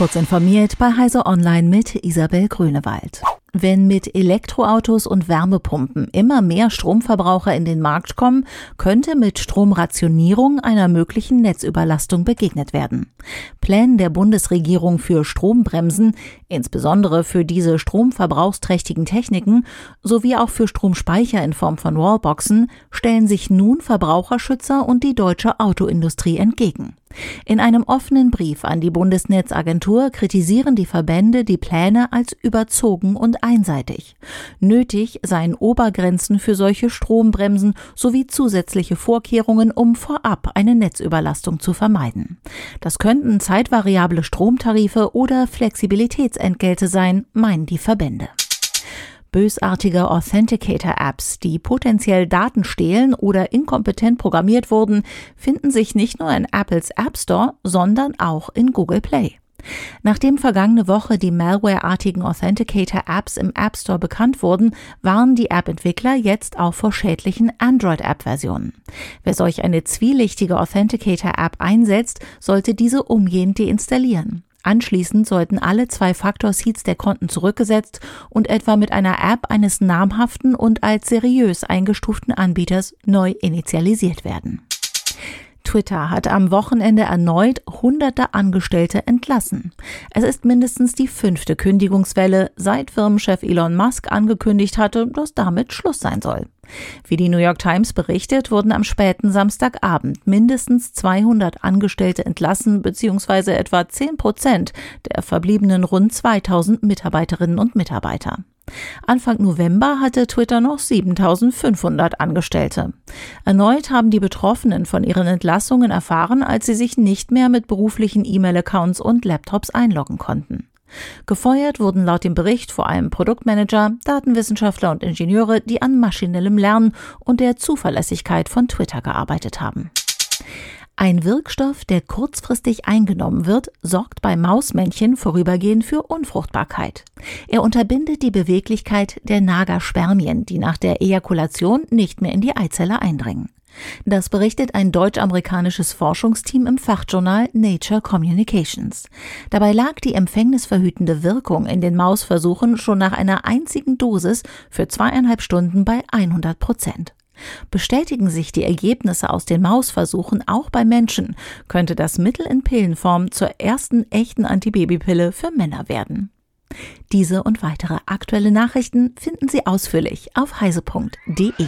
Kurz informiert bei Heise Online mit Isabel Grünewald. Wenn mit Elektroautos und Wärmepumpen immer mehr Stromverbraucher in den Markt kommen, könnte mit Stromrationierung einer möglichen Netzüberlastung begegnet werden. Plänen der Bundesregierung für Strombremsen, insbesondere für diese stromverbrauchsträchtigen Techniken, sowie auch für Stromspeicher in Form von Wallboxen, stellen sich nun Verbraucherschützer und die deutsche Autoindustrie entgegen. In einem offenen Brief an die Bundesnetzagentur kritisieren die Verbände die Pläne als überzogen und einseitig. Nötig seien Obergrenzen für solche Strombremsen sowie zusätzliche Vorkehrungen, um vorab eine Netzüberlastung zu vermeiden. Das könnten zeitvariable Stromtarife oder Flexibilitätsentgelte sein, meinen die Verbände. Bösartige Authenticator-Apps, die potenziell Daten stehlen oder inkompetent programmiert wurden, finden sich nicht nur in Apples App Store, sondern auch in Google Play. Nachdem vergangene Woche die Malware-artigen Authenticator-Apps im App Store bekannt wurden, warnen die App-Entwickler jetzt auch vor schädlichen Android-App-Versionen. Wer solch eine zwielichtige Authenticator-App einsetzt, sollte diese umgehend deinstallieren. Anschließend sollten alle Zwei-Faktor-Seeds der Konten zurückgesetzt und etwa mit einer App eines namhaften und als seriös eingestuften Anbieters neu initialisiert werden. Twitter hat am Wochenende erneut hunderte Angestellte entlassen. Es ist mindestens die fünfte Kündigungswelle, seit Firmenchef Elon Musk angekündigt hatte, dass damit Schluss sein soll. Wie die New York Times berichtet, wurden am späten Samstagabend mindestens 200 Angestellte entlassen, beziehungsweise etwa 10 Prozent der verbliebenen rund 2000 Mitarbeiterinnen und Mitarbeiter. Anfang November hatte Twitter noch 7500 Angestellte. Erneut haben die Betroffenen von ihren Entlassungen erfahren, als sie sich nicht mehr mit beruflichen E-Mail-Accounts und Laptops einloggen konnten. Gefeuert wurden laut dem Bericht vor allem Produktmanager, Datenwissenschaftler und Ingenieure, die an maschinellem Lernen und der Zuverlässigkeit von Twitter gearbeitet haben. Ein Wirkstoff, der kurzfristig eingenommen wird, sorgt bei Mausmännchen vorübergehend für Unfruchtbarkeit. Er unterbindet die Beweglichkeit der Nagerspermien, die nach der Ejakulation nicht mehr in die Eizelle eindringen. Das berichtet ein deutsch-amerikanisches Forschungsteam im Fachjournal Nature Communications. Dabei lag die empfängnisverhütende Wirkung in den Mausversuchen schon nach einer einzigen Dosis für zweieinhalb Stunden bei 100 Prozent. Bestätigen sich die Ergebnisse aus den Mausversuchen auch bei Menschen, könnte das Mittel in Pillenform zur ersten echten Antibabypille für Männer werden. Diese und weitere aktuelle Nachrichten finden Sie ausführlich auf heise.de.